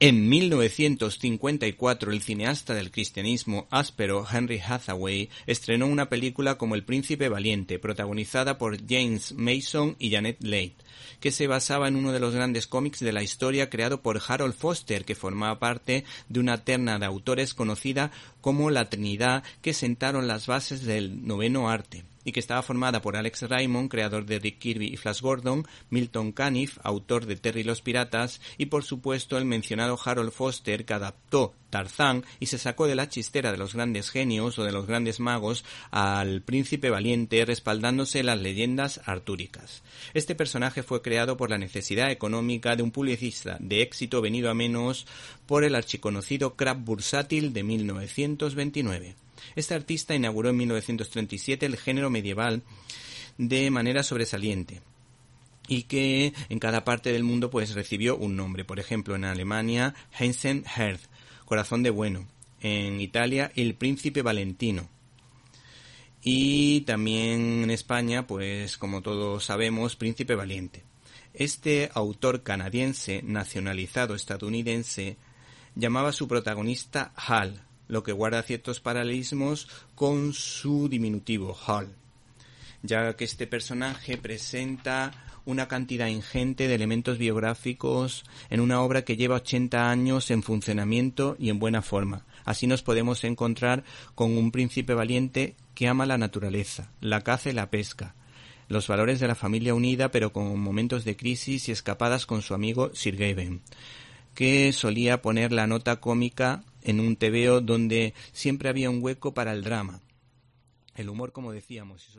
En 1954, el cineasta del cristianismo áspero Henry Hathaway estrenó una película como El Príncipe Valiente, protagonizada por James Mason y Janet Leigh, que se basaba en uno de los grandes cómics de la historia creado por Harold Foster, que formaba parte de una terna de autores conocida como la Trinidad que sentaron las bases del noveno arte y que estaba formada por Alex Raymond, creador de Rick Kirby y Flash Gordon, Milton Caniff, autor de Terry los Piratas, y por supuesto el mencionado Harold Foster, que adaptó Tarzán y se sacó de la chistera de los grandes genios o de los grandes magos al príncipe valiente respaldándose las leyendas artúricas. Este personaje fue creado por la necesidad económica de un publicista de éxito venido a menos por el archiconocido Crab Bursátil de 1929. Este artista inauguró en 1937 el género medieval de manera sobresaliente y que en cada parte del mundo pues recibió un nombre. Por ejemplo, en Alemania, Heinzen Herz, Corazón de Bueno. En Italia, El Príncipe Valentino. Y también en España, pues como todos sabemos, Príncipe Valiente. Este autor canadiense, nacionalizado estadounidense, llamaba a su protagonista Hal, lo que guarda ciertos paralelismos con su diminutivo Hall, ya que este personaje presenta una cantidad ingente de elementos biográficos en una obra que lleva 80 años en funcionamiento y en buena forma. Así nos podemos encontrar con un príncipe valiente que ama la naturaleza, la caza y la pesca, los valores de la familia unida pero con momentos de crisis y escapadas con su amigo Sir Gawain, que solía poner la nota cómica en un tebeo donde siempre había un hueco para el drama. El humor, como decíamos.